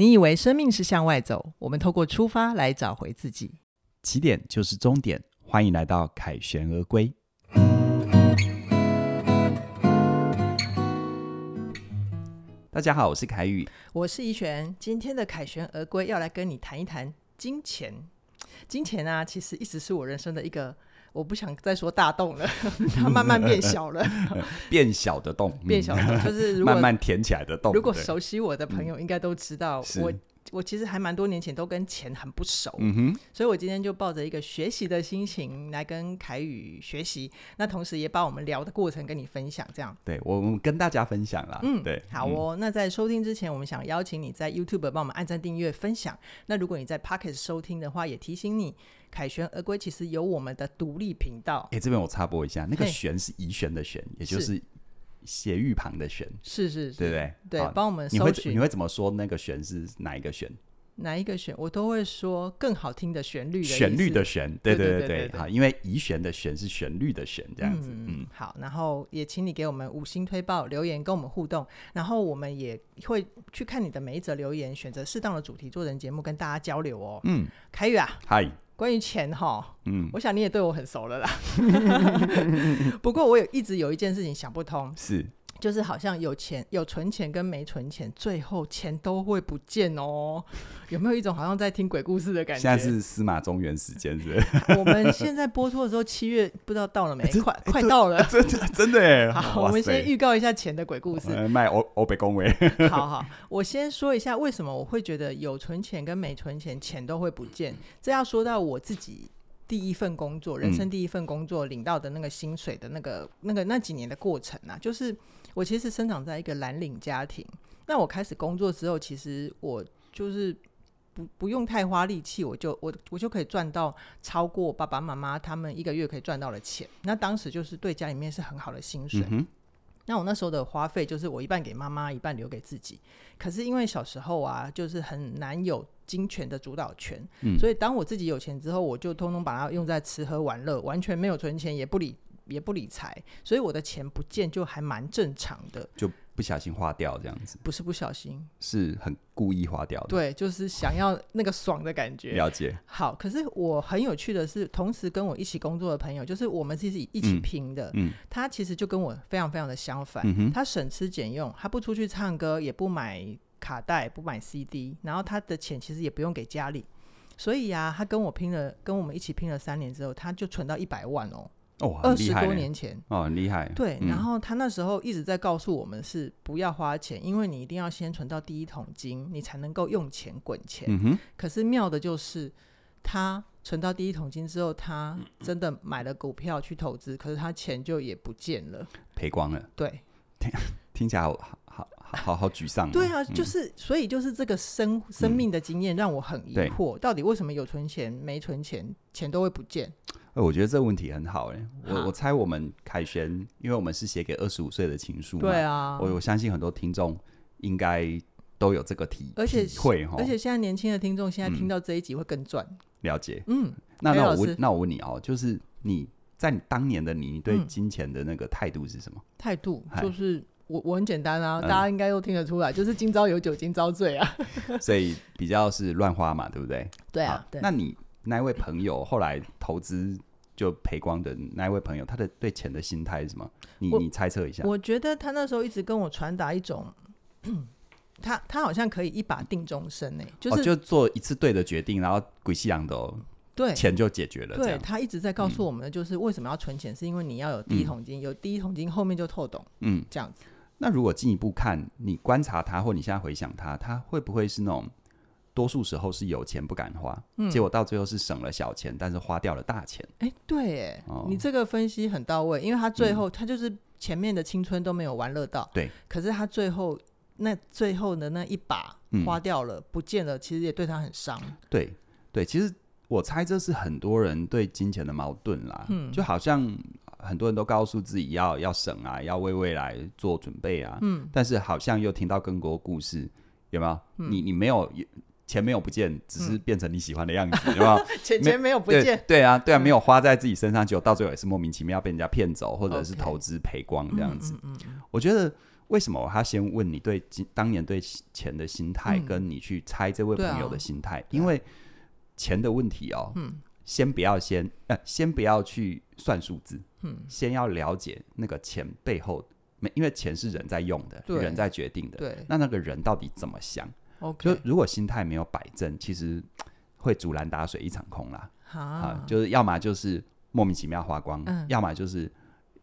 你以为生命是向外走，我们透过出发来找回自己。起点就是终点，欢迎来到凯旋而归。大家好，我是凯宇，我是怡璇。今天的凯旋而归要来跟你谈一谈金钱。金钱啊，其实一直是我人生的一个。我不想再说大洞了，它慢慢变小了，变小的洞，变小的洞就是如果 慢慢填起来的洞。如果熟悉我的朋友应该都知道我。我其实还蛮多年前都跟钱很不熟，所以我今天就抱着一个学习的心情来跟凯宇学习，那同时也把我们聊的过程跟你分享，这样。对，我们跟大家分享啦。嗯，对，好哦。嗯、那在收听之前，我们想邀请你在 YouTube 帮我们按赞、订阅、分享。那如果你在 Pocket 收听的话，也提醒你，凯旋而归其实有我们的独立频道。哎、欸，这边我插播一下，那个“旋”是怡璇的“旋”，也就是。斜玉旁的旋，是是是，对不对？对，帮我们搜寻。你会你会怎么说那个旋是哪一个旋？哪一个旋？我都会说更好听的旋律的。旋律的旋，对对对对，好，因为怡璇的旋是旋律的旋，这样子。嗯，嗯好，然后也请你给我们五星推报留言，跟我们互动，然后我们也会去看你的每一则留言，选择适当的主题做成节目跟大家交流哦。嗯，凯宇啊，嗨。关于钱哈，嗯，我想你也对我很熟了啦。不过我有一直有一件事情想不通，是。就是好像有钱有存钱跟没存钱，最后钱都会不见哦。有没有一种好像在听鬼故事的感觉？现在是司马中原时间，是 我们现在播出的时候，七月不知道到了没？欸、快、欸、快到了，真的真的哎。好，我们先预告一下钱的鬼故事。卖欧欧北恭维。好 好，我先说一下为什么我会觉得有存钱跟没存钱，钱都会不见。这要说到我自己第一份工作，人生第一份工作领到的那个薪水的那个、嗯、那个那几年的过程啊，就是。我其实生长在一个蓝领家庭，那我开始工作之后，其实我就是不不用太花力气，我就我我就可以赚到超过爸爸妈妈他们一个月可以赚到的钱。那当时就是对家里面是很好的薪水。嗯、那我那时候的花费就是我一半给妈妈，一半留给自己。可是因为小时候啊，就是很难有金钱的主导权，嗯、所以当我自己有钱之后，我就通通把它用在吃喝玩乐，完全没有存钱，也不理。也不理财，所以我的钱不见就还蛮正常的，就不小心花掉这样子。不是不小心，是很故意花掉的。对，就是想要那个爽的感觉。了解。好，可是我很有趣的是，同时跟我一起工作的朋友，就是我们自己一起拼的。嗯。嗯，他其实就跟我非常非常的相反。嗯哼。他省吃俭用，他不出去唱歌，也不买卡带，不买 CD，然后他的钱其实也不用给家里。所以呀、啊，他跟我拼了，跟我们一起拼了三年之后，他就存到一百万哦。哦，二十多年前哦，很厉害。对，嗯、然后他那时候一直在告诉我们是不要花钱，因为你一定要先存到第一桶金，你才能够用钱滚钱。可是妙的就是，他存到第一桶金之后，他真的买了股票去投资，可是他钱就也不见了，赔光了。对，听听起来好好好好好沮丧、啊。对啊，就是、嗯、所以就是这个生生命的经验让我很疑惑，嗯、到底为什么有存钱没存钱，钱都会不见？我觉得这个问题很好哎，我我猜我们凯旋，因为我们是写给二十五岁的情书嘛，对啊，我我相信很多听众应该都有这个体而且体会哈，而且现在年轻的听众现在听到这一集会更赚、嗯、了解，嗯，那那我问那我问你哦，就是你在你当年的你，你对金钱的那个态度是什么？态、嗯、度就是我我很简单啊，嗯、大家应该都听得出来，就是今朝有酒今朝醉啊，所以比较是乱花嘛，对不对？对啊，对那你。那位朋友后来投资就赔光的那一位朋友，他的对钱的心态是什么？你你猜测一下。我觉得他那时候一直跟我传达一种，他他好像可以一把定终身呢，就是、哦、就做一次对的决定，然后鬼西洋的哦，对，钱就解决了。对，他一直在告诉我们的就是为什么要存钱，嗯、是因为你要有第一桶金，嗯、有第一桶金后面就透懂，嗯，这样子。那如果进一步看，你观察他，或你现在回想他，他会不会是那种？多数时候是有钱不敢花，嗯、结果到最后是省了小钱，但是花掉了大钱。哎、欸，对，哎、哦，你这个分析很到位，因为他最后、嗯、他就是前面的青春都没有玩乐到，对，可是他最后那最后的那一把花掉了，嗯、不见了，其实也对他很伤。对，对，其实我猜这是很多人对金钱的矛盾啦，嗯，就好像很多人都告诉自己要要省啊，要为未来做准备啊，嗯，但是好像又听到更多故事，有没有？嗯、你你没有。钱没有不见，只是变成你喜欢的样子，对吧？钱钱没有不见，对，对啊，对啊，没有花在自己身上，结果到最后也是莫名其妙被人家骗走，或者是投资赔光这样子。我觉得，为什么我要先问你对当年对钱的心态，跟你去猜这位朋友的心态？因为钱的问题哦，嗯，先不要先呃，先不要去算数字，嗯，先要了解那个钱背后，没，因为钱是人在用的，人在决定的，对，那那个人到底怎么想就如果心态没有摆正，其实会竹篮打水一场空啦。啊，就是要么就是莫名其妙花光，要么就是。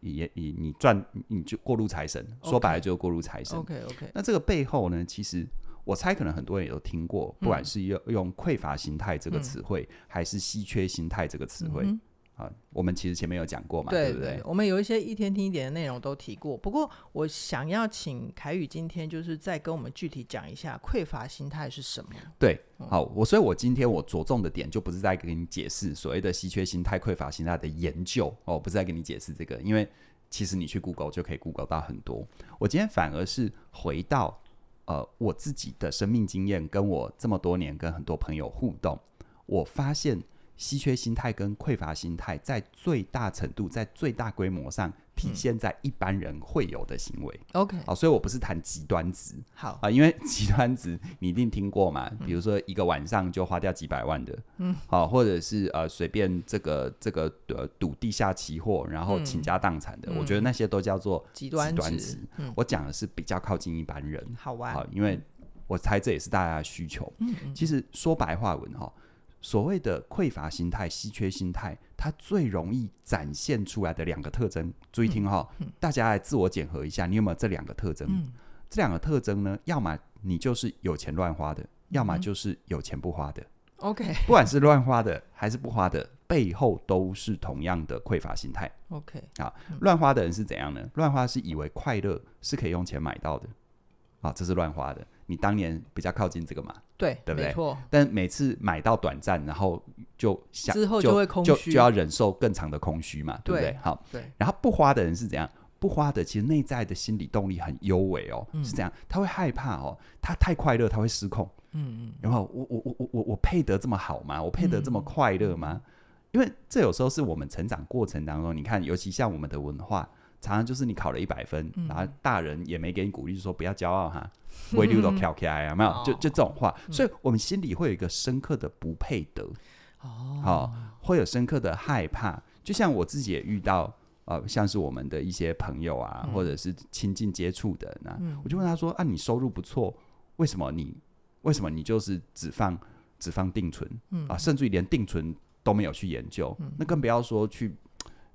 也你你赚你就过路财神说白了就是过路财神。OK OK。那这个背后呢，其实我猜可能很多人也都听过，不管是用用匮乏心态这个词汇，嗯、还是稀缺心态这个词汇。嗯啊，我们其实前面有讲过嘛，对，对不对？我们有一些一天听一点的内容都提过。不过，我想要请凯宇今天就是再跟我们具体讲一下匮乏心态是什么。对，好，我所以，我今天我着重的点就不是在跟你解释所谓的稀缺心态、匮乏心态的研究哦，不是在跟你解释这个，因为其实你去 Google 就可以 Google 到很多。我今天反而是回到呃我自己的生命经验，跟我这么多年跟很多朋友互动，我发现。稀缺心态跟匮乏心态，在最大程度、在最大规模上体现在一般人会有的行为。OK，好，所以我不是谈极端值。好啊，因为 极端值你一定听过嘛，比如说一个晚上就花掉几百万的，嗯，好，或者是呃随便这个这个呃赌地下期货，然后倾家荡产的，我觉得那些都叫做极端值。我讲的是比较靠近一般人。好玩，好，因为我猜这也是大家的需求。嗯，其实说白话文哈。所谓的匮乏心态、稀缺心态，它最容易展现出来的两个特征，注意听哈，嗯嗯、大家来自我检核一下，你有没有这两个特征？嗯、这两个特征呢，要么你就是有钱乱花的，要么就是有钱不花的。OK，、嗯、不管是乱花的还是不花的，背后都是同样的匮乏心态。OK，啊，乱花的人是怎样呢？乱花是以为快乐是可以用钱买到的，啊，这是乱花的。你当年比较靠近这个嘛？对，对不对？没错。但每次买到短暂，然后就想之后就会空虚，就就，就要忍受更长的空虚嘛，对不对？对好，对。然后不花的人是怎样？不花的其实内在的心理动力很优美哦，嗯、是这样，他会害怕哦，他太快乐他会失控，嗯嗯。然后我我我我我我配得这么好吗？我配得这么快乐吗？嗯、因为这有时候是我们成长过程当中，你看，尤其像我们的文化。常常就是你考了一百分，嗯、然后大人也没给你鼓励，就说不要骄傲哈，回流都跳起来啊，没有？就就这种话，嗯、所以我们心里会有一个深刻的不配得，哦，哦，会有深刻的害怕。就像我自己也遇到，呃，像是我们的一些朋友啊，嗯、或者是亲近接触的人啊，嗯、我就问他说：啊，你收入不错，为什么你为什么你就是只放只放定存，嗯、啊，甚至于连定存都没有去研究，嗯、那更不要说去。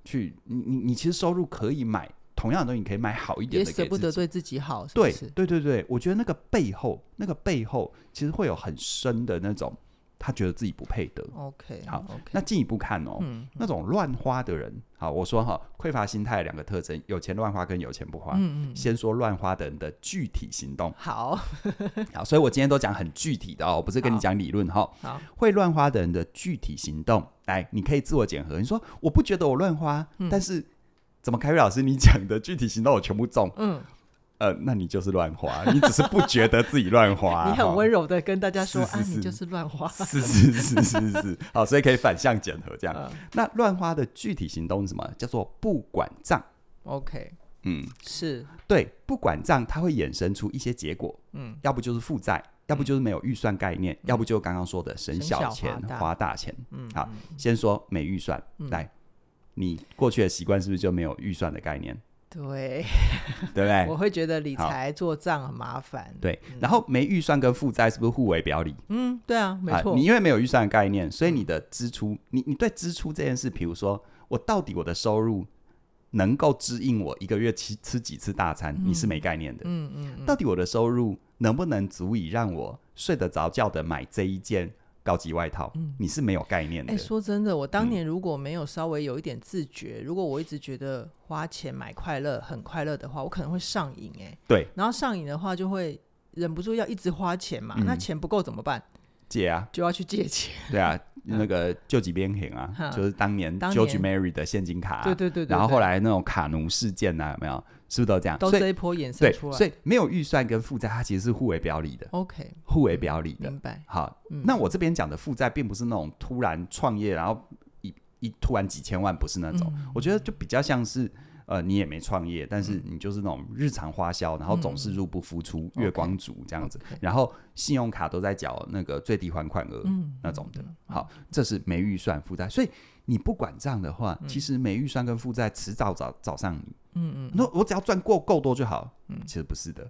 去，你你你其实收入可以买同样的东西，你可以买好一点的，也舍不得对自己好，是是？对对对对，我觉得那个背后，那个背后其实会有很深的那种，他觉得自己不配得。OK，好，okay. 那进一步看哦，嗯、那种乱花的人，好，我说哈，匮乏心态两个特征，有钱乱花跟有钱不花。嗯嗯，先说乱花的人的具体行动。好，好，所以我今天都讲很具体的哦，我不是跟你讲理论哈。好，会乱花的人的具体行动。来，你可以自我检核。你说我不觉得我乱花，嗯、但是怎么凯瑞老师你讲的具体行动我全部中？嗯，呃，那你就是乱花，你只是不觉得自己乱花。你很温柔的跟大家说啊，你就是乱花。是是是是是，好，所以可以反向检核这样。嗯、那乱花的具体行动是什么？叫做不管账。OK，嗯，是对，不管账，它会衍生出一些结果。嗯，要不就是负债。要不就是没有预算概念，嗯、要不就刚刚说的省小钱小花大钱。嗯，好，先说没预算。嗯、来，你过去的习惯是不是就没有预算的概念？对，对不对？我会觉得理财做账很麻烦。对，然后没预算跟负债是不是互为表里？嗯，对啊，没错。你因为没有预算的概念，所以你的支出，你你对支出这件事，比如说我到底我的收入能够支应我一个月吃吃几次大餐，嗯、你是没概念的。嗯嗯，嗯嗯到底我的收入？能不能足以让我睡得着觉的买这一件高级外套？嗯，你是没有概念的。哎、欸，说真的，我当年如果没有稍微有一点自觉，嗯、如果我一直觉得花钱买快乐很快乐的话，我可能会上瘾。哎，对，然后上瘾的话，就会忍不住要一直花钱嘛。嗯、那钱不够怎么办？借啊，就要去借钱。对啊，那个救济边行啊，嗯、就是当年 George Mary 的现金卡、啊。对对对，对，对，然后后来那种卡奴事件啊，有没有？是不是都这样？都这一波衍生出来，所以没有预算跟负债，它其实是互为表里的。OK，互为表里的。明白。好，那我这边讲的负债，并不是那种突然创业，然后一一突然几千万，不是那种。我觉得就比较像是呃，你也没创业，但是你就是那种日常花销，然后总是入不敷出，月光族这样子，然后信用卡都在缴那个最低还款额那种的。好，这是没预算负债，所以你不管账的话，其实没预算跟负债迟早找找上你。嗯嗯，那我只要赚够够多就好。嗯，其实不是的。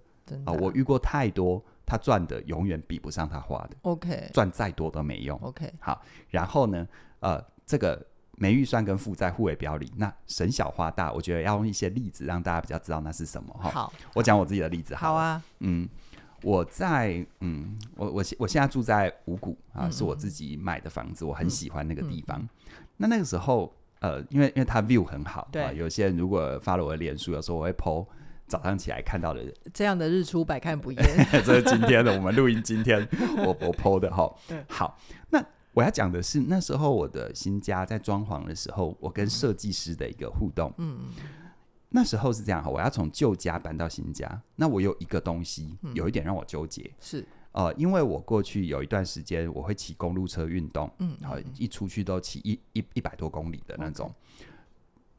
啊，我遇过太多，他赚的永远比不上他花的。OK，赚再多都没用。OK，好，然后呢，呃，这个。没预算跟负债互为表里，那省小花大，我觉得要用一些例子让大家比较知道那是什么哈。好，我讲我自己的例子好。好啊，嗯，我在嗯，我我我现在住在五谷啊，是我自己买的房子，我很喜欢那个地方。嗯嗯、那那个时候，呃，因为因为它 view 很好，对、啊，有些人如果发了我的脸书，有时候我会 po 早上起来看到的这样的日出百看不厌。这是今天的我们录音，今天我我 po 的哈。好，那。我要讲的是那时候我的新家在装潢的时候，我跟设计师的一个互动。嗯，那时候是这样哈，我要从旧家搬到新家，那我有一个东西有一点让我纠结，是。呃，因为我过去有一段时间我会骑公路车运动，嗯，然后一出去都骑一一一百多公里的那种。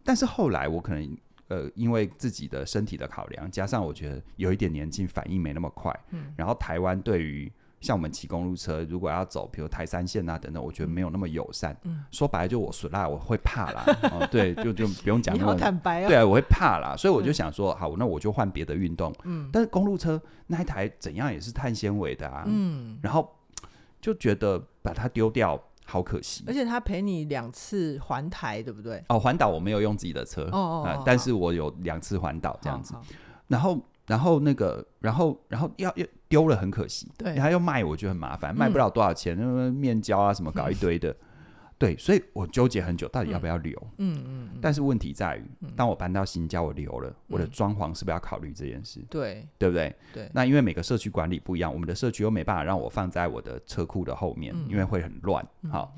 但是后来我可能呃，因为自己的身体的考量，加上我觉得有一点年纪，反应没那么快，嗯，然后台湾对于像我们骑公路车，如果要走，比如台三线啊等等，我觉得没有那么友善。嗯，说白了就我损啦，我会怕啦。哦，对，就就 不用讲那么坦白啊。对啊，我会怕啦，所以我就想说，好，那我就换别的运动。嗯，但是公路车那一台怎样也是碳纤维的啊。嗯，然后就觉得把它丢掉好可惜。而且他陪你两次环台，对不对？哦，环岛我没有用自己的车。哦哦，哦，但是我有两次环岛这样子。然后。然后那个，然后然后要要丢了很可惜，对，他要卖我觉得很麻烦，嗯、卖不了多少钱，那个面胶啊什么搞一堆的，嗯、对，所以我纠结很久，到底要不要留？嗯嗯。但是问题在于，嗯、当我搬到新家，我留了，嗯、我的装潢是不是要考虑这件事？对，对不对？对。那因为每个社区管理不一样，我们的社区又没办法让我放在我的车库的后面，嗯、因为会很乱。好。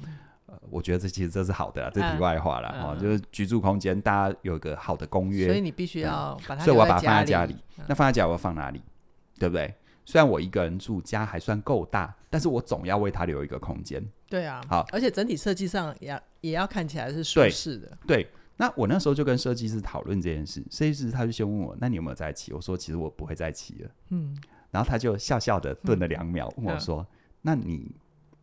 嗯我觉得这其实这是好的啦，这题外话了哈，就是居住空间大家有一个好的公约，所以你必须要把它，所以我要把它放在家里。那放在家我要放哪里？对不对？虽然我一个人住，家还算够大，但是我总要为它留一个空间。对啊，好，而且整体设计上也要也要看起来是舒适的。对，那我那时候就跟设计师讨论这件事，设计师他就先问我，那你有没有再骑？我说其实我不会再骑了。嗯，然后他就笑笑的顿了两秒，问我说，那你？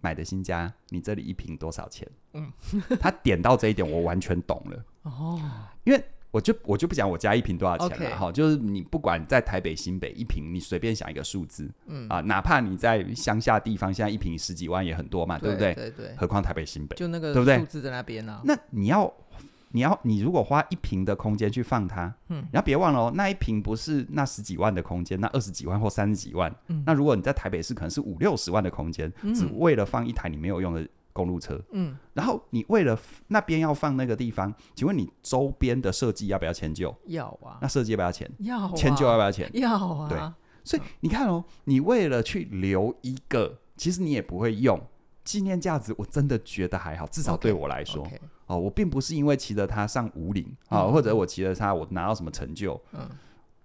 买的新家，你这里一瓶多少钱？嗯，他点到这一点，我完全懂了。哦，因为我就我就不讲我家一瓶多少钱了哈，就是你不管在台北新北一瓶，你随便想一个数字，嗯啊，哪怕你在乡下地方，现在一瓶十几万也很多嘛，对不对？对对。何况台北新北，就那个数字在那边呢。那你要。你要你如果花一瓶的空间去放它，嗯，然后别忘了哦，那一瓶不是那十几万的空间，那二十几万或三十几万，嗯，那如果你在台北市可能是五六十万的空间，嗯，只为了放一台你没有用的公路车，嗯，然后你为了那边要放那个地方，请问你周边的设计要不要迁就？要啊，那设计要不要钱？要啊，迁就要不要钱？要啊，对，所以你看哦，你为了去留一个，其实你也不会用。纪念价值，我真的觉得还好，至少对我来说，okay, okay. 哦，我并不是因为骑着它上五岭啊，嗯、或者我骑着它我拿到什么成就。嗯，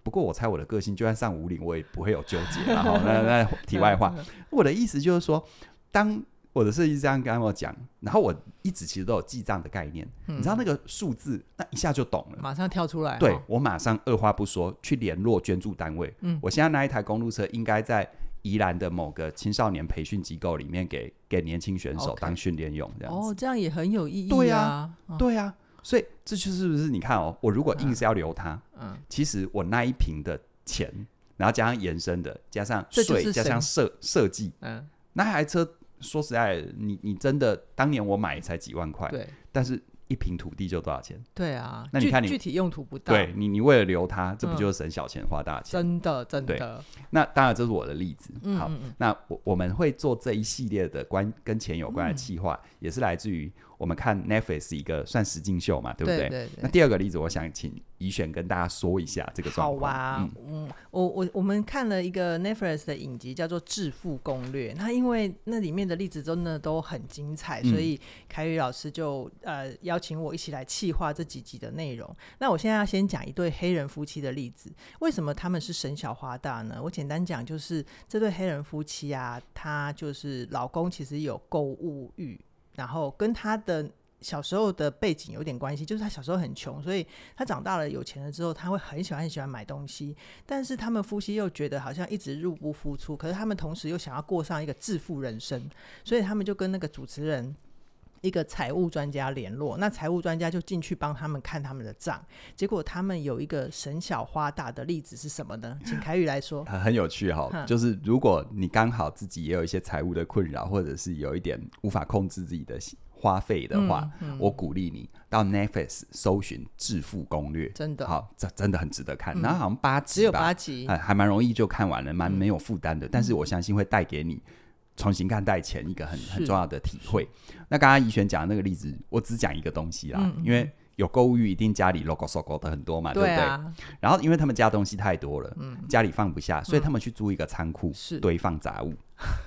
不过我猜我的个性，就算上五岭，我也不会有纠结。然后那那 题外话，我的意思就是说，当我的设计师这样跟我讲，然后我一直其实都有记账的概念，嗯、你知道那个数字，那一下就懂了，马上跳出来。对，我马上二话不说去联络捐助单位。嗯，我现在那一台公路车应该在。宜兰的某个青少年培训机构里面给，给给年轻选手当训练用，这样子。哦，这样也很有意义啊。对呀，对呀，所以这就是不是你看哦，我如果硬是要留它，嗯，其实我那一瓶的钱，然后加上延伸的，加上税，加上设设计，嗯，那台车说实在，你你真的当年我买才几万块，对，但是。一平土地就多少钱？对啊，那你看你具体用途不大，对你，你为了留它，这不就是省小钱花大钱？真的，真的。那当然，这是我的例子。好，那我我们会做这一系列的关跟钱有关的企划，也是来自于我们看 Netflix 一个算实境秀嘛，对不对？那第二个例子，我想请怡选跟大家说一下这个状况。好啊，嗯，我我我们看了一个 Netflix 的影集，叫做《致富攻略》。那因为那里面的例子真的都很精彩，所以凯宇老师就呃邀。请我一起来企划这几集的内容。那我现在要先讲一对黑人夫妻的例子。为什么他们是省小花大呢？我简单讲，就是这对黑人夫妻啊，他就是老公其实有购物欲，然后跟他的小时候的背景有点关系，就是他小时候很穷，所以他长大了有钱了之后，他会很喜欢很喜欢买东西。但是他们夫妻又觉得好像一直入不敷出，可是他们同时又想要过上一个致富人生，所以他们就跟那个主持人一个财务专家联络。那财务专家就进去帮他们看他们的账，结果他们有一个省小花大的例子是什么呢？请凯宇来说。很有趣哈、哦，就是如果你刚好自己也有一些财务的困扰，或者是有一点无法控制自己的。花费的话，嗯。嗯、我鼓励你到 Netflix 搜寻《致富攻略》，真的。好，这真的很值得看。然后、嗯、好像八集，只有八集，还还蛮容易就看完了，蛮没有负担的。嗯、但是我相信会带给你重新看待钱一个很很重要的体会。那刚刚怡璇讲的那个例子，我只讲一个东西啦，嗯、因为。有购物欲，一定家里 logo logo 的很多嘛，对，啊、对不对？然后因为他们家东西太多了，嗯、家里放不下，所以他们去租一个仓库，是堆放杂物。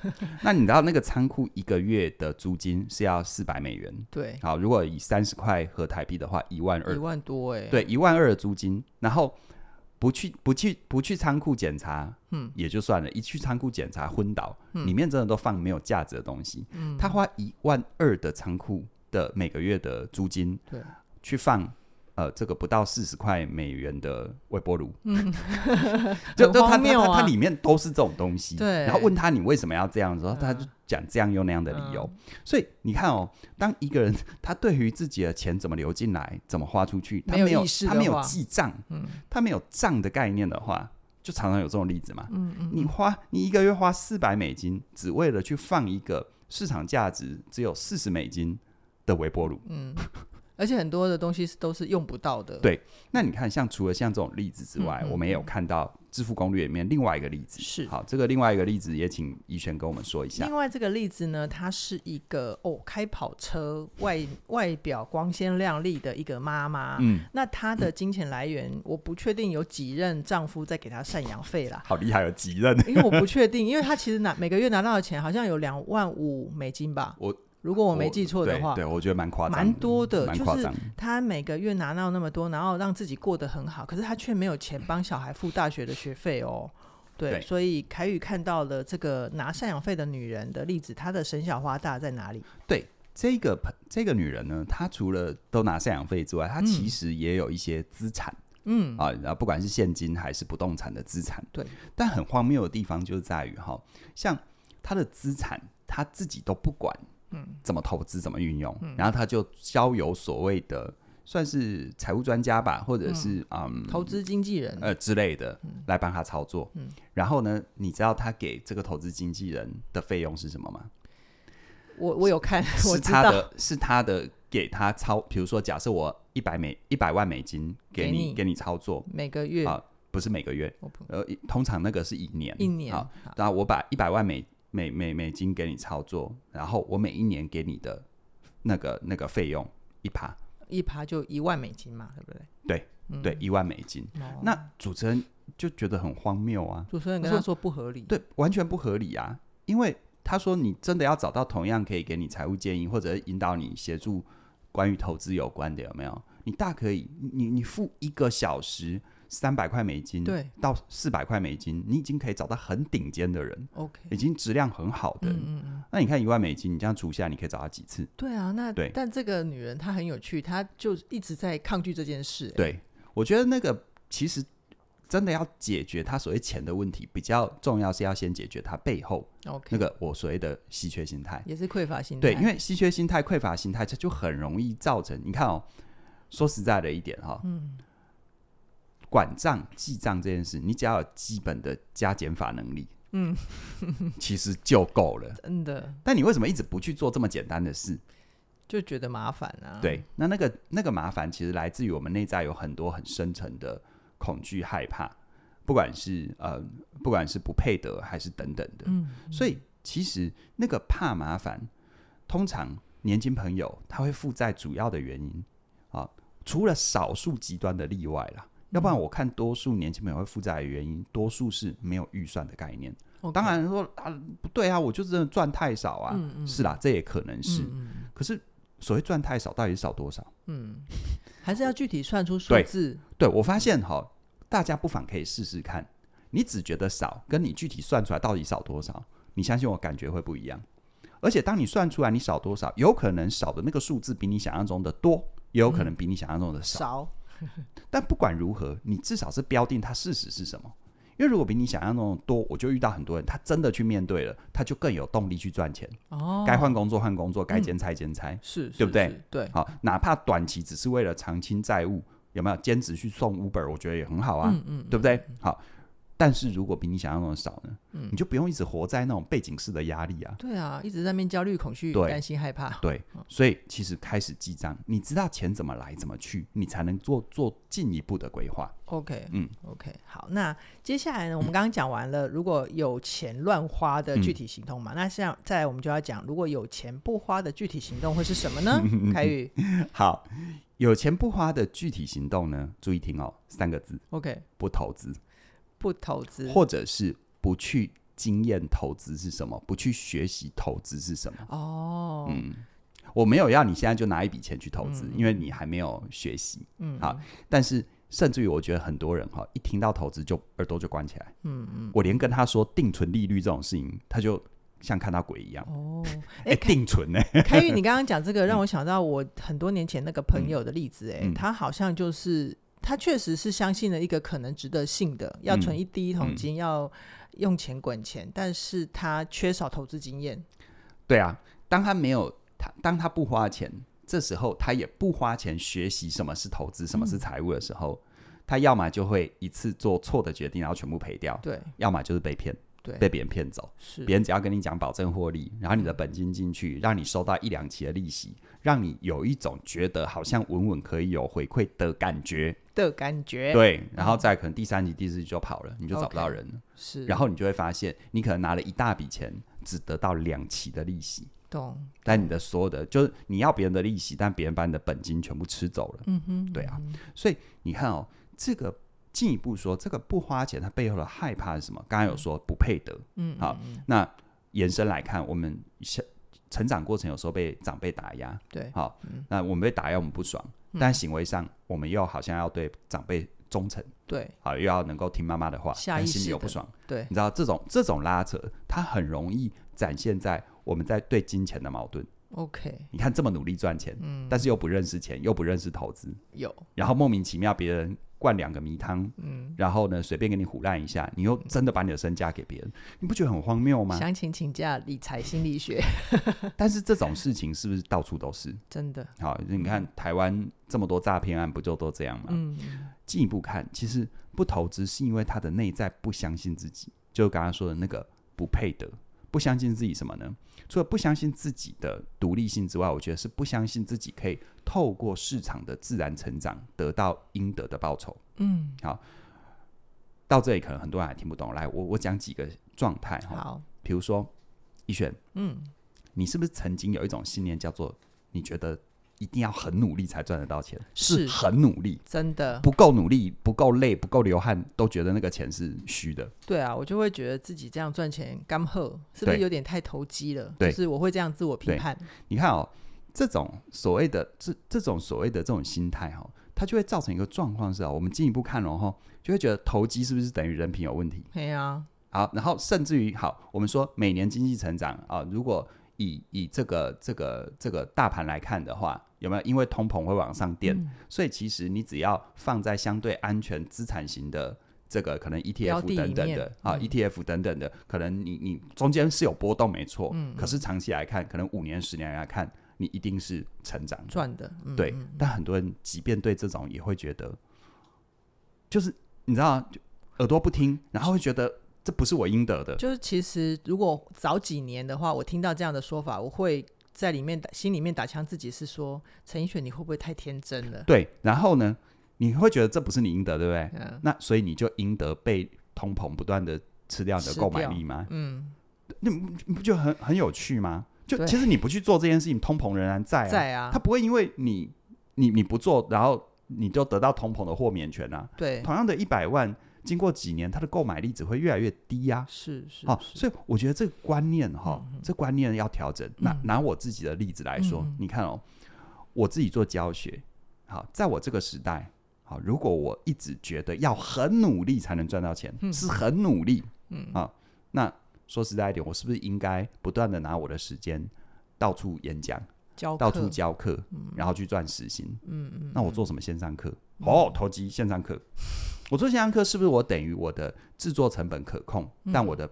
那你知道那个仓库一个月的租金是要四百美元？对，好，如果以三十块合台币的话，一万二，一万多哎，对，一万二的租金，然后不去不去不去仓库检查，嗯，也就算了，一去仓库检查昏倒，嗯、里面真的都放没有价值的东西。嗯，他花一万二的仓库的每个月的租金，对。去放呃，这个不到四十块美元的微波炉，嗯，就就它它它里面都是这种东西，对。然后问他你为什么要这样子，然后他就讲这样又那样的理由。所以你看哦，当一个人 他对于自己的钱怎么流进来、怎么花出去，他没有他没有记账，嗯，他没有账的概念的话，就常常有这种例子嘛。嗯嗯，你花你一个月花四百美金，只为了去放一个市场价值只有四十美金的微波炉，嗯。而且很多的东西是都是用不到的。对，那你看，像除了像这种例子之外，嗯嗯、我们也有看到《致富攻略》里面另外一个例子。是，好，这个另外一个例子也请怡璇跟我们说一下。另外这个例子呢，它是一个哦，开跑车、外 外表光鲜亮丽的一个妈妈。嗯，那她的金钱来源，我不确定有几任丈夫在给她赡养费啦。好厉害，有几任？因为我不确定，因为她其实拿每个月拿到的钱好像有两万五美金吧。我。如果我没记错的话，对，对我觉得蛮夸张，蛮多的，就是他每个月拿到那么多，然后让自己过得很好，可是他却没有钱帮小孩付大学的学费哦。对，对所以凯宇看到了这个拿赡养费的女人的例子，她的省小花大在哪里？对，这个这个女人呢，她除了都拿赡养费之外，她其实也有一些资产，嗯啊，然后不管是现金还是不动产的资产，对。但很荒谬的地方就在于哈，像她的资产，她自己都不管。嗯，怎么投资，怎么运用，嗯、然后他就交由所谓的算是财务专家吧，或者是嗯，嗯投资经纪人。呃之类的、嗯、来帮他操作。嗯，然后呢，你知道他给这个投资经纪人的费用是什么吗？我我有看，是他的，是他的给他操，比如说假设我一百美一百万美金给你给你，给你操作，每个月。啊，不是每个月，呃，通常那个是一年。一年啊，然后我把一百万美。每每美金给你操作，然后我每一年给你的那个那个费用一趴，一趴就一万美金嘛，对不对？对、嗯、对，一万美金。哦、那主持人就觉得很荒谬啊！主持人跟他说不合理，对，完全不合理啊！因为他说你真的要找到同样可以给你财务建议或者引导你协助关于投资有关的有没有？你大可以，你你付一个小时。三百块美金，对，到四百块美金，你已经可以找到很顶尖的人，OK，已经质量很好的。嗯嗯，那你看一万美金，你这样除下来，你可以找到几次？对啊，那对，但这个女人她很有趣，她就一直在抗拒这件事。对，我觉得那个其实真的要解决她所谓钱的问题，比较重要是要先解决她背后 OK 那个我所谓的稀缺心态，也是匮乏心态。对，因为稀缺心态、匮乏心态，这就很容易造成。你看哦，说实在的一点哈，嗯。管账记账这件事，你只要有基本的加减法能力，嗯，其实就够了，真的。但你为什么一直不去做这么简单的事？就觉得麻烦啊。对，那那个那个麻烦，其实来自于我们内在有很多很深层的恐惧、害怕，不管是呃，不管是不配得还是等等的。嗯，所以其实那个怕麻烦，通常年轻朋友他会负债主要的原因啊，除了少数极端的例外啦。要不然我看多数年轻朋友会负债的原因，多数是没有预算的概念。当然说啊，不对啊，我就真的赚太少啊。嗯嗯是啦，这也可能是。可是所谓赚太少，到底是少多少？嗯，还是要具体算出数字。对，对我发现哈，大家不妨可以试试看。你只觉得少，跟你具体算出来到底少多少，你相信我，感觉会不一样。而且当你算出来你少多少，有可能少的那个数字比你想象中的多，也有可能比你想象中的少。少 但不管如何，你至少是标定它事实是什么。因为如果比你想象中的多，我就遇到很多人，他真的去面对了，他就更有动力去赚钱。哦，该换工作换工作，该兼差兼差，是，对不对？对，好，哪怕短期只是为了偿清债务，有没有兼职去送 Uber？我觉得也很好啊，嗯嗯，对不对？好。但是如果比你想象中的少呢？嗯，你就不用一直活在那种背景式的压力啊。对啊，一直在那边焦虑、恐惧、担心、害怕。对，所以其实开始记账，你知道钱怎么来、怎么去，你才能做做进一步的规划。OK，嗯，OK，好。那接下来呢？我们刚刚讲完了，如果有钱乱花的具体行动嘛，嗯、那现在再来我们就要讲，如果有钱不花的具体行动会是什么呢？凯宇，好，有钱不花的具体行动呢？注意听哦，三个字。OK，不投资。不投资，或者是不去经验投资是什么？不去学习投资是什么？哦，嗯，我没有要你现在就拿一笔钱去投资，嗯、因为你还没有学习。嗯，好，但是甚至于我觉得很多人哈，一听到投资就耳朵就关起来。嗯嗯，我连跟他说定存利率这种事情，他就像看到鬼一样。哦，哎、欸，定存呢？凯宇，你刚刚讲这个让我 想到我很多年前那个朋友的例子。哎、嗯，他好像就是。他确实是相信了一个可能值得信的，要存一第一桶金，嗯、要用钱滚钱，嗯、但是他缺少投资经验。对啊，当他没有他，当他不花钱，这时候他也不花钱学习什么是投资，什么是财务的时候，嗯、他要么就会一次做错的决定，然后全部赔掉；对，要么就是被骗。对，被别人骗走，是别人只要跟你讲保证获利，然后你的本金进去，让你收到一两期的利息，让你有一种觉得好像稳稳可以有回馈的感觉的感觉。对，然后再可能第三期、第四期就跑了，你就找不到人了。是，然后你就会发现，你可能拿了一大笔钱，只得到两期的利息。懂。但你的所有的就是你要别人的利息，但别人把你的本金全部吃走了。嗯哼，对啊。所以你看哦，这个。进一步说，这个不花钱，它背后的害怕是什么？刚刚有说不配得，嗯，好，那延伸来看，我们成成长过程有时候被长辈打压，对，好，那我们被打压，我们不爽，但行为上我们又好像要对长辈忠诚，对，好，又要能够听妈妈的话，但心里又不爽，对，你知道这种这种拉扯，它很容易展现在我们在对金钱的矛盾。OK，你看这么努力赚钱，嗯，但是又不认识钱，又不认识投资，有，然后莫名其妙别人。灌两个迷汤，嗯，然后呢，随便给你唬烂一下，你又真的把你的身家给别人，嗯、你不觉得很荒谬吗？详情请假理财心理学。但是这种事情是不是到处都是？真的。好，你看台湾这么多诈骗案，不就都这样吗？嗯。进一步看，其实不投资是因为他的内在不相信自己，就刚刚说的那个不配得，不相信自己什么呢？除了不相信自己的独立性之外，我觉得是不相信自己可以透过市场的自然成长得到应得的报酬。嗯，好，到这里可能很多人还听不懂。来，我我讲几个状态哈。好，比如说，一璇，嗯，你是不是曾经有一种信念，叫做你觉得？一定要很努力才赚得到钱，是很努力，真的不够努力、不够累、不够流汗，都觉得那个钱是虚的。对啊，我就会觉得自己这样赚钱干贺，是不是有点太投机了？对，就是我会这样自我批判。你看哦，这种所谓的这这种所谓的这种心态哈，它就会造成一个状况是啊，我们进一步看了哈，就会觉得投机是不是等于人品有问题？对啊，好，然后甚至于好，我们说每年经济成长啊，如果以以这个这个这个大盘来看的话，有没有？因为通膨会往上垫，嗯、所以其实你只要放在相对安全资产型的这个可能 ETF 等等的啊、嗯、，ETF 等等的，可能你你中间是有波动没错，嗯、可是长期来看，可能五年十年来看，你一定是成长赚的。嗯、对，但很多人即便对这种也会觉得，就是你知道，耳朵不听，然后会觉得。这不是我应得的。就是其实，如果早几年的话，我听到这样的说法，我会在里面心里面打枪自己，是说陈奕迅，你会不会太天真了？对，然后呢，你会觉得这不是你应得，对不对？嗯。那所以你就应得被通膨不断的吃掉你的购买力吗？嗯。你你不觉得很很有趣吗？就其实你不去做这件事情，通膨仍然在啊。在啊。他不会因为你你你不做，然后你就得到通膨的豁免权啊。对。同样的一百万。经过几年，它的购买力只会越来越低呀、啊。是是，好，所以我觉得这个观念哈，这观念要调整。拿拿我自己的例子来说，嗯、你看哦，我自己做教学，好，在我这个时代，好，如果我一直觉得要很努力才能赚到钱，嗯、是很努力，嗯，啊，那说实在一点，我是不是应该不断的拿我的时间到处演讲，教到处教课，嗯然后去赚时薪？嗯嗯，那我做什么线上课？哦，投机线上课。我做线上课是不是我等于我的制作成本可控，嗯但我的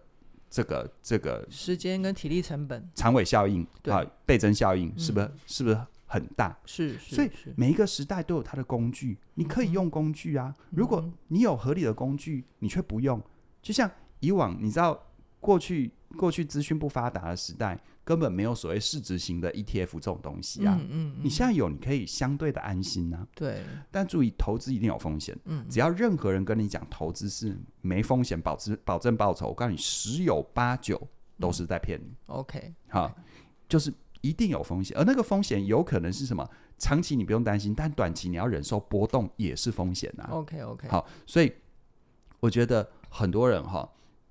这个这个时间跟体力成本长尾效应对啊，倍增效应嗯是不是、是不是很大？是是，所以是每一个时代都有它的工具，你可以用工具啊。如果你有合理的工具，你却不用，就像以往你知道过去过去资讯不发达的时代，根本没有所谓市值型的 ETF 这种东西啊。嗯嗯，你现在有，你可以相对的安心啊。对，但注意，投资一定有风险。嗯，只要任何人跟你讲投资是没风险、保值保证报酬，我告诉你，十有八九都是在骗你。OK，好，就是一定有风险，而那个风险有可能是什么？长期你不用担心，但短期你要忍受波动也是风险啊。OK OK，好，所以我觉得很多人哈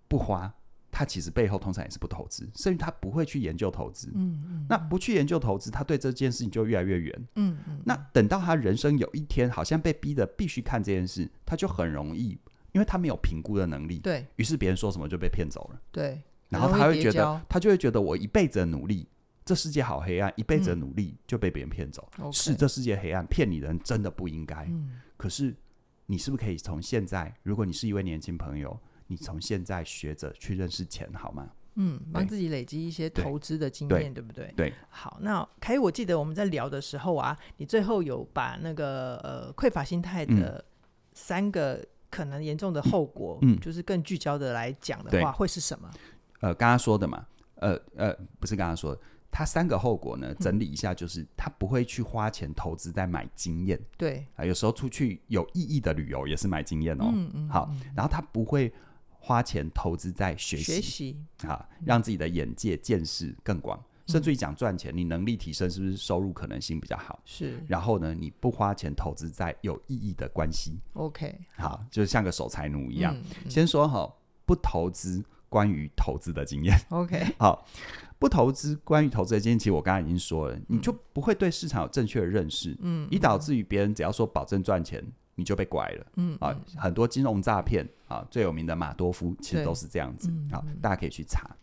不花，他其实背后通常也是不投资，甚至他不会去研究投资。嗯嗯，那不去研究投资，他对这件事情就越来越远。嗯嗯，那等到他人生有一天好像被逼的必须看这件事，他就很容易，因为他没有评估的能力，对于是别人说什么就被骗走了。对，然后他会觉得，他就会觉得我一辈子的努力，这世界好黑暗，一辈子的努力就被别人骗走。是这世界黑暗，骗你的人真的不应该。嗯可是你是不是可以从现在，如果你是一位年轻朋友，你从现在学着去认识钱，好吗？嗯，帮自己累积一些投资的经验，对不对？对，好，那凯宇，我记得我们在聊的时候啊，你最后有把那个呃匮乏心态的三个可能严重的后果，嗯。就是更聚焦的来讲的话，会是什么？呃，刚刚说的嘛，呃呃，不是刚刚说的，他三个后果呢，整理一下，就是他不会去花钱投资在买经验对，啊，有时候出去有意义的旅游也是买经验哦。嗯嗯，好嗯，然后他不会花钱投资在学学习。习，啊，让自己的眼界见识更广，甚至于讲赚钱，你能力提升，是不是收入可能性比较好？是。然后呢，你不花钱投资在有意义的关系，OK，好，就是像个守财奴一样。嗯嗯。先说哈，不投资关于投资的经验。OK，好，不投资关于投资的经验，其实我刚才已经说了，你就不会对市场有正确的认识，嗯，以导致于别人只要说保证赚钱，你就被拐了。嗯啊，很多金融诈骗啊，最有名的马多夫其实都是这样子嗯啊，大家可以去查。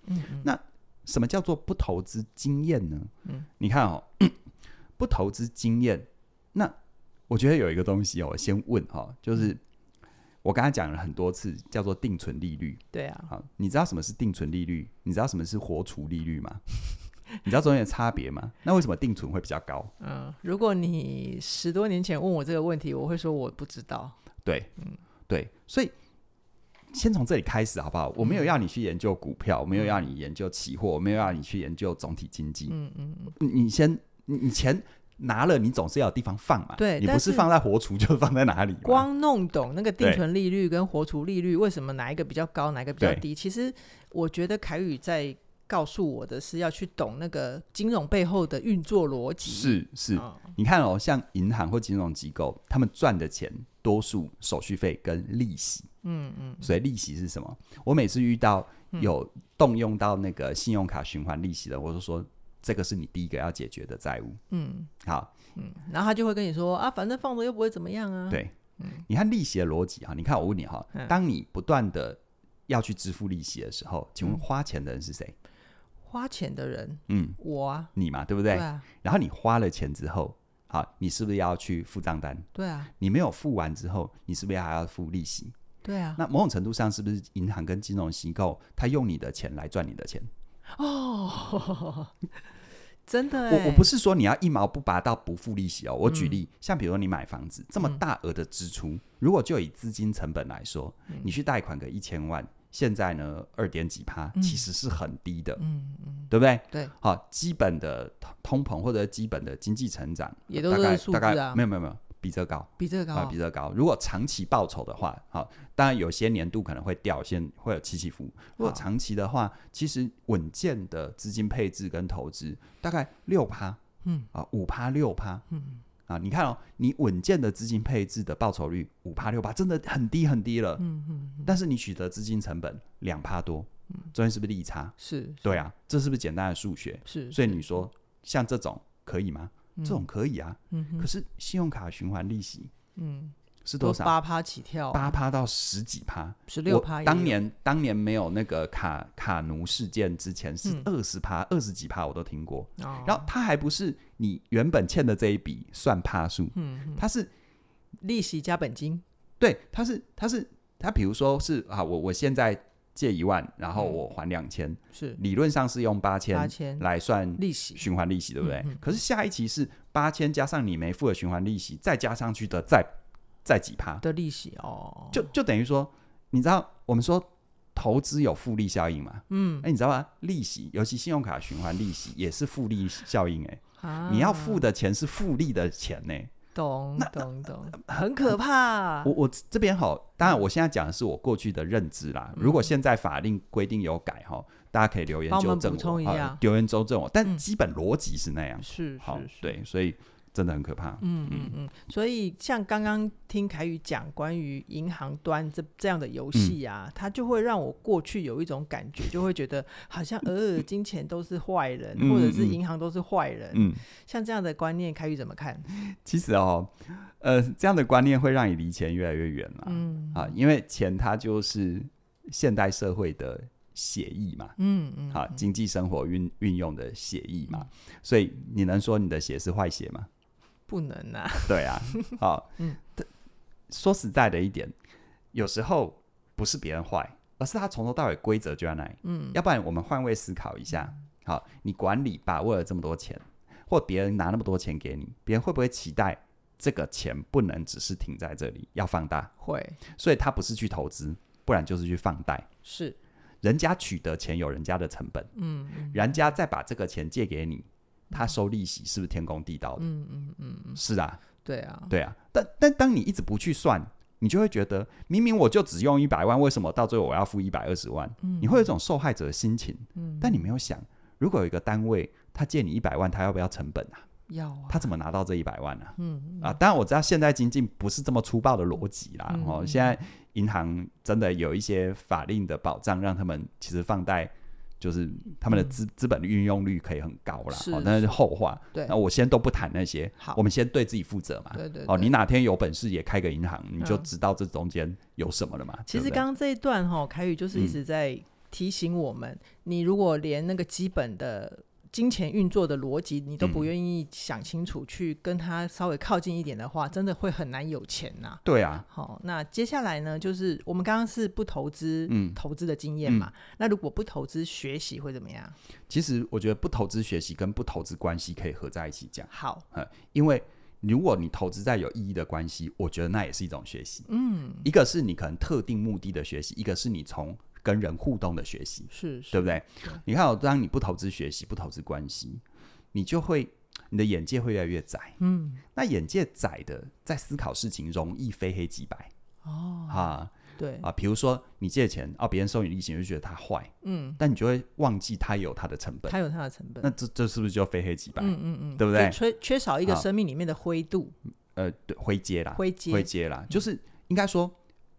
那什么叫做不投资经验呢？嗯，你看哦，不投资经验，那我觉得有一个东西哦，我先问哈，就是我刚才讲了很多次，叫做定存利率。对啊，好，你知道什么是定存利率？你知道什么是活储利率吗？你知道中间的差别吗？那为什么定存会比较高？嗯，如果你十多年前问我这个问题，我会说我不知道。对，嗯对，所以先从这里开始好不好？我没有要你去研究股票，我没有要你研究期货，我没有要你去研究总体经济。嗯嗯，你你先，你你钱拿了，你总是要有地方放嘛。对你不是放在活储，就是放在哪里？光弄懂那个定存利率跟活储利率为什么哪一个比较高，哪一个比较低？其实我觉得凯宇在告诉我的是要去懂那个金融背后的运作逻辑。是是，嗯你看哦，像银行或金融机构，他们赚的钱多数手续费跟利息。嗯嗯，所以利息是什么？我每次遇到有动用到那个信用卡循环利息的，我就说这个是你第一个要解决的债务。嗯好，嗯，然后他就会跟你说啊，反正放着又不会怎么样啊。，对，嗯你看利息的逻辑哈，你看我问你哈，嗯当你不断的要去支付利息的时候，请问嗯花钱的人是谁？花钱的人，嗯，我啊，你嘛，对不对？对啊，然后你花了钱之后，好，你是不是要去付账单？对啊，你没有付完之后，你是不是还要付利息？对啊。那某种程度上，是不是银行跟金融机构，他用你的钱来赚你的钱？哦，真的欸，我我不是说你要一毛不拔到不付利息哦。我举嗯例，像比如说你买房子这么大额的支出，如果就以资金成本来说，嗯你去贷款个一千万，现在呢二点几趴，嗯其实是很低的，嗯嗯，对不对？对，好，基本的通膨或者基本的经济成长，也都大概是数大概没有没有没有比这个高。啊，比这个高比。这个高。如果长期报酬的话，好，当然有些年度可能会掉，先会有起起伏。如果好长期的话，其实稳健的资金配置跟投资大概六趴，嗯啊，五趴六趴，嗯啊，你看哦，你稳健的资金配置的报酬率五趴六趴，真的很低很低了。嗯嗯，嗯但是你取得资金成本两趴多，中间是不是利差？是，对啊，这是不是简单的数学？是，所以你说像这种可以吗？这种可以啊，嗯可是信用卡循环利息。嗯是多少？八趴起跳，八趴到十几趴，十六趴。当年当年没有那个卡卡奴事件之前是二十趴，二十几趴我都听过。哦、然后他还不是你原本欠的这一笔算趴数，嗯，他是利息加本金。对，他是他是他，比如说是啊，我我现在。借一万，然后我还两千，是理论上是用八千来算利息循环利息，对不对？可是下一期是八千加上你没付的循环利息，再加上去的再再几趴的利息哦，就就等于说，你知道我们说投资有复利效应嘛？嗯，哎，你知道吗？利息，尤其信用卡循环利息也是复利效应哎，你要付的钱是复利的钱呢。懂懂懂，很可怕。我我这边好，当然我现在讲的是我过去的认知啦。如果现在法令规定有改哈，大家可以留言纠正我，留言纠正我。但基本逻辑是那样，是好对，所以。真的很可怕。嗯嗯嗯，所以像刚刚听凯宇讲关于银行端这这样的游戏啊，它就会让我过去有一种感觉，就会觉得好像呃，金钱都是坏人，或者是银行都是坏人。嗯，像这样的观念，凯宇怎么看？其实哦，呃，这样的观念会让你离钱越来越远了。嗯啊，因为钱它就是现代社会的协议嘛。嗯嗯，好，经济生活运运用的协议嘛。所以你能说你的血是坏血吗？不能啊！对啊，好，嗯，说实在的一点，有时候不是别人坏，而是他从头到尾规则就在那里。嗯，要不然我们换位思考一下，好，你管理把握了这么多钱，或别人拿那么多钱给你，别人会不会期待这个钱不能只是停在这里，要放大？会，所以他不是去投资，不然就是去放贷。是，人家取得钱有人家的成本，嗯，人家再把这个钱借给你。他收利息是不是天公地道的？嗯嗯嗯，是啊，对啊，对啊。但但当你一直不去算，你就会觉得明明我就只用一百万，为什么到最后我要付一百二十万？嗯，你会有一种受害者的心情。嗯，但你没有想，如果有一个单位他借你一百万，他要不要成本啊？要啊。他怎么拿到这一百万呢？嗯啊，当然我知道现在经济不是这么粗暴的逻辑啦。哦，现在银行真的有一些法令的保障，让他们其实放贷。就是他们的资资本的运用率可以很高啦，哦，那是后话。对，那我先都不谈那些，好，我们先对自己负责嘛。对对。哦，你哪天有本事也开个银行，你就知道这中间有什么了嘛。其实刚刚这一段哈，凯宇就是一直在提醒我们，你如果连那个基本的。金钱运作的逻辑，你都不愿意想清楚，去跟他稍微靠近一点的话，嗯、真的会很难有钱呐、啊。对啊。好，那接下来呢，就是我们刚刚是不投资，嗯，投资的经验嘛。嗯、那如果不投资学习会怎么样？其实我觉得不投资学习跟不投资关系可以合在一起讲。好，因为如果你投资在有意义的关系，我觉得那也是一种学习。嗯，一个是你可能特定目的的学习，一个是你从。跟人互动的学习是，是，对不对？对，你看，哦，当你不投资学习，不投资关系，你就会你的眼界会越来越窄。嗯，那眼界窄的，在思考事情容易非黑即白。哦，哈，对啊，比如说你借钱啊，别人收你利息，你就觉得他坏。嗯，但你就会忘记他有他的成本，他有他的成本。那这这是不是就非黑即白？嗯嗯嗯，对不对？缺缺少一个生命里面的灰度。呃，对，灰阶啦，灰阶，灰阶啦，就是应该说。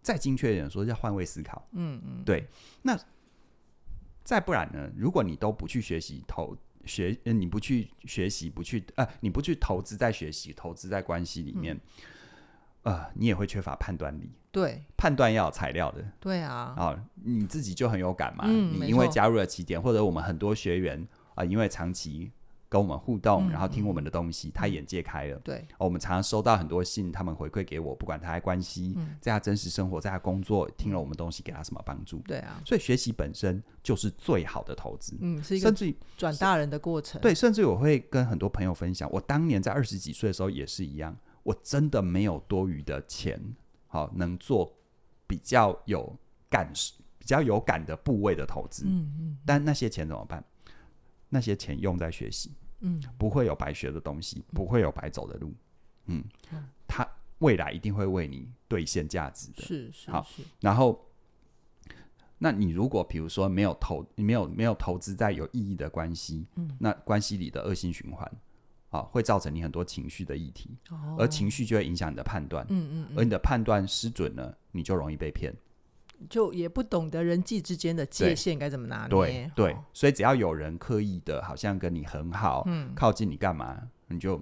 再精确一点说，叫换位思考。嗯嗯，对。那再不然呢？如果你都不去学习投学，你不去学习，不去呃，你不去投资在学习，投资在关系里面，嗯、呃，你也会缺乏判断力。对，判断要有材料的。对啊。啊，你自己就很有感嘛。嗯、你因为加入了起点，或者我们很多学员啊、呃，因为长期。跟我们互动，然后听我们的东西，嗯、他眼界开了。对、哦，我们常常收到很多信，他们回馈给我，不管他的关系，嗯、在他真实生活，在他工作，听了我们东西，给他什么帮助？对啊，所以学习本身就是最好的投资。嗯，是一个甚至于转大人的过程。对，甚至我会跟很多朋友分享，我当年在二十几岁的时候也是一样，我真的没有多余的钱，好、哦、能做比较有感、比较有感的部位的投资。嗯嗯，但那些钱怎么办？那些钱用在学习，嗯，不会有白学的东西，不会有白走的路，嗯，他未来一定会为你兑现价值的，是是好。然后，那你如果比如说没有投，你没有没有投资在有意义的关系，嗯，那关系里的恶性循环，啊，会造成你很多情绪的议题，而情绪就会影响你的判断，嗯嗯，而你的判断失准了，你就容易被骗。就也不懂得人际之间的界限该怎么拿捏，对对，所以只要有人刻意的，好像跟你很好，嗯，靠近你干嘛，你就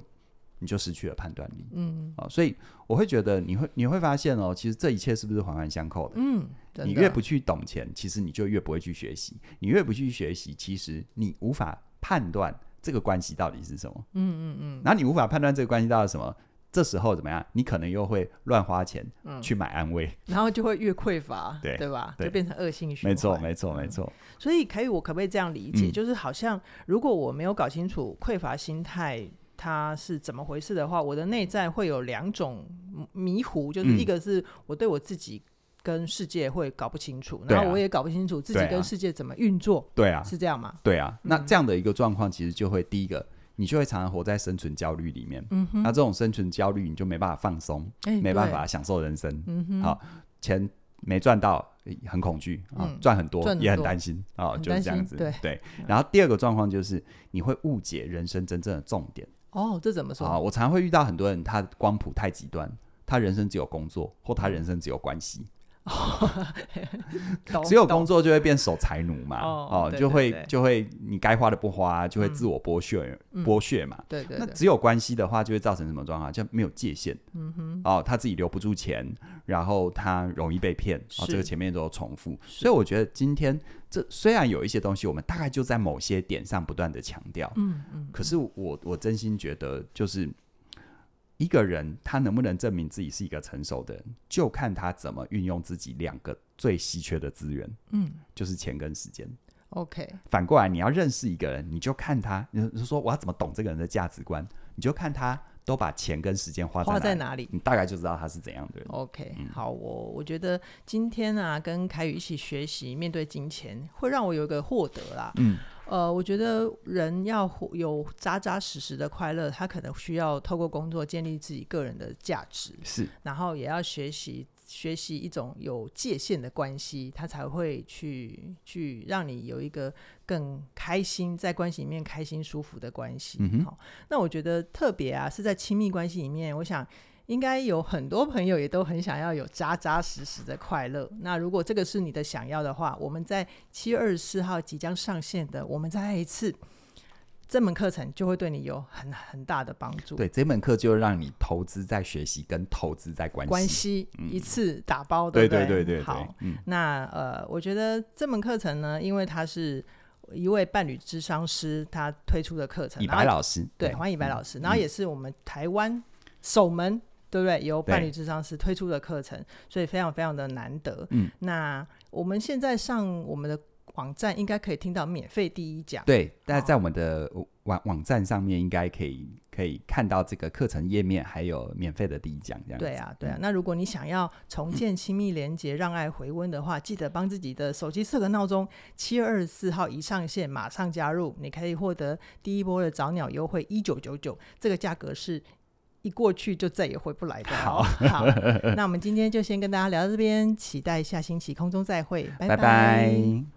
你就失去了判断力。嗯，啊，所以我会觉得你会你会发现哦，其实这一切是不是环环相扣的？嗯，你越不去懂钱，其实你就越不会去学习。你越不去学习，其实你无法判断这个关系到底是什么。嗯嗯嗯。然后你无法判断这个关系到底是什么，这时候怎么样？你可能又会乱花钱去买安慰，然后就会越匮乏，对对吧？对就变成恶性循环。没错，没错，没错。所以凯宇，我可不可以这样理解？嗯、就是好像如果我没有搞清楚匮乏心态它是怎么回事的话，我的内在会有两种迷糊，就是一个是我对我自己跟世界会搞不清楚，嗯、然后我也搞不清楚自己跟世界怎么运作。对啊，是这样吗？对啊。那这样的一个状况，其实就会第一个。你就会常常活在生存焦虑里面，嗯哼，那这种生存焦虑，你就没办法放松，欸、没办法享受人生。嗯哼，好，钱没赚到，很恐惧啊，赚、嗯、很多也很担心啊，就是这样子。对对。然后第二个状况就是，你会误解人生真正的重点。哦，这怎么说？啊，我常常会遇到很多人，他光谱太极端，他人生只有工作，或他人生只有关系。只有工作就会变守财奴嘛，哦，就会就会你该花的不花，就会自我剥削剥削嘛。对对。那只有关系的话，就会造成什么状况？就没有界限。嗯哼。哦，他自己留不住钱，然后他容易被骗。哦，这个前面都有重复。所以我觉得今天这虽然有一些东西，我们大概就在某些点上不断的强调。嗯嗯。可是我我真心觉得就是。一个人他能不能证明自己是一个成熟的人，就看他怎么运用自己两个最稀缺的资源，嗯，就是钱跟时间。OK，反过来你要认识一个人，你就看他，你就说我要怎么懂这个人的价值观，你就看他都把钱跟时间花在哪里，花在哪里，你大概就知道他是怎样的人。OK，嗯，好，我我觉得今天啊，跟凯宇一起学习面对金钱，会让我有一个获得啦，嗯。呃，我觉得人要有扎扎实实的快乐，他可能需要透过工作建立自己个人的价值，是，然后也要学习学习一种有界限的关系，他才会去去让你有一个更开心，在关系里面开心舒服的关系。嗯那我觉得特别啊，是在亲密关系里面，我想。应该有很多朋友也都很想要有扎扎实实的快乐。那如果这个是你的想要的话，我们在七月二十四号即将上线的，我们再来一次这门课程，就会对你有很很大的帮助。对，这门课就让你投资在学习，跟投资在关系，关系、嗯、一次打包，对对对对对。好，嗯、那呃，我觉得这门课程呢，因为它是一位伴侣智商师他推出的课程，以白老师，对，黄以白老师，嗯、然后也是我们台湾首门。对不对？由伴侣智商师推出的课程，所以非常非常的难得。嗯，那我们现在上我们的网站，应该可以听到免费第一讲。对，但在我们的网网站上面，应该可以可以看到这个课程页面，还有免费的第一讲。这样对啊，对啊。那如果你想要重建亲密连接，让爱回温的话，记得帮自己的手机设个闹钟，七月二十四号一上线，马上加入，你可以获得第一波的早鸟优惠一九九九，这个价格是。一过去就再也回不来的。好，好，那我们今天就先跟大家聊到这边，期待下星期空中再会，拜拜。拜拜。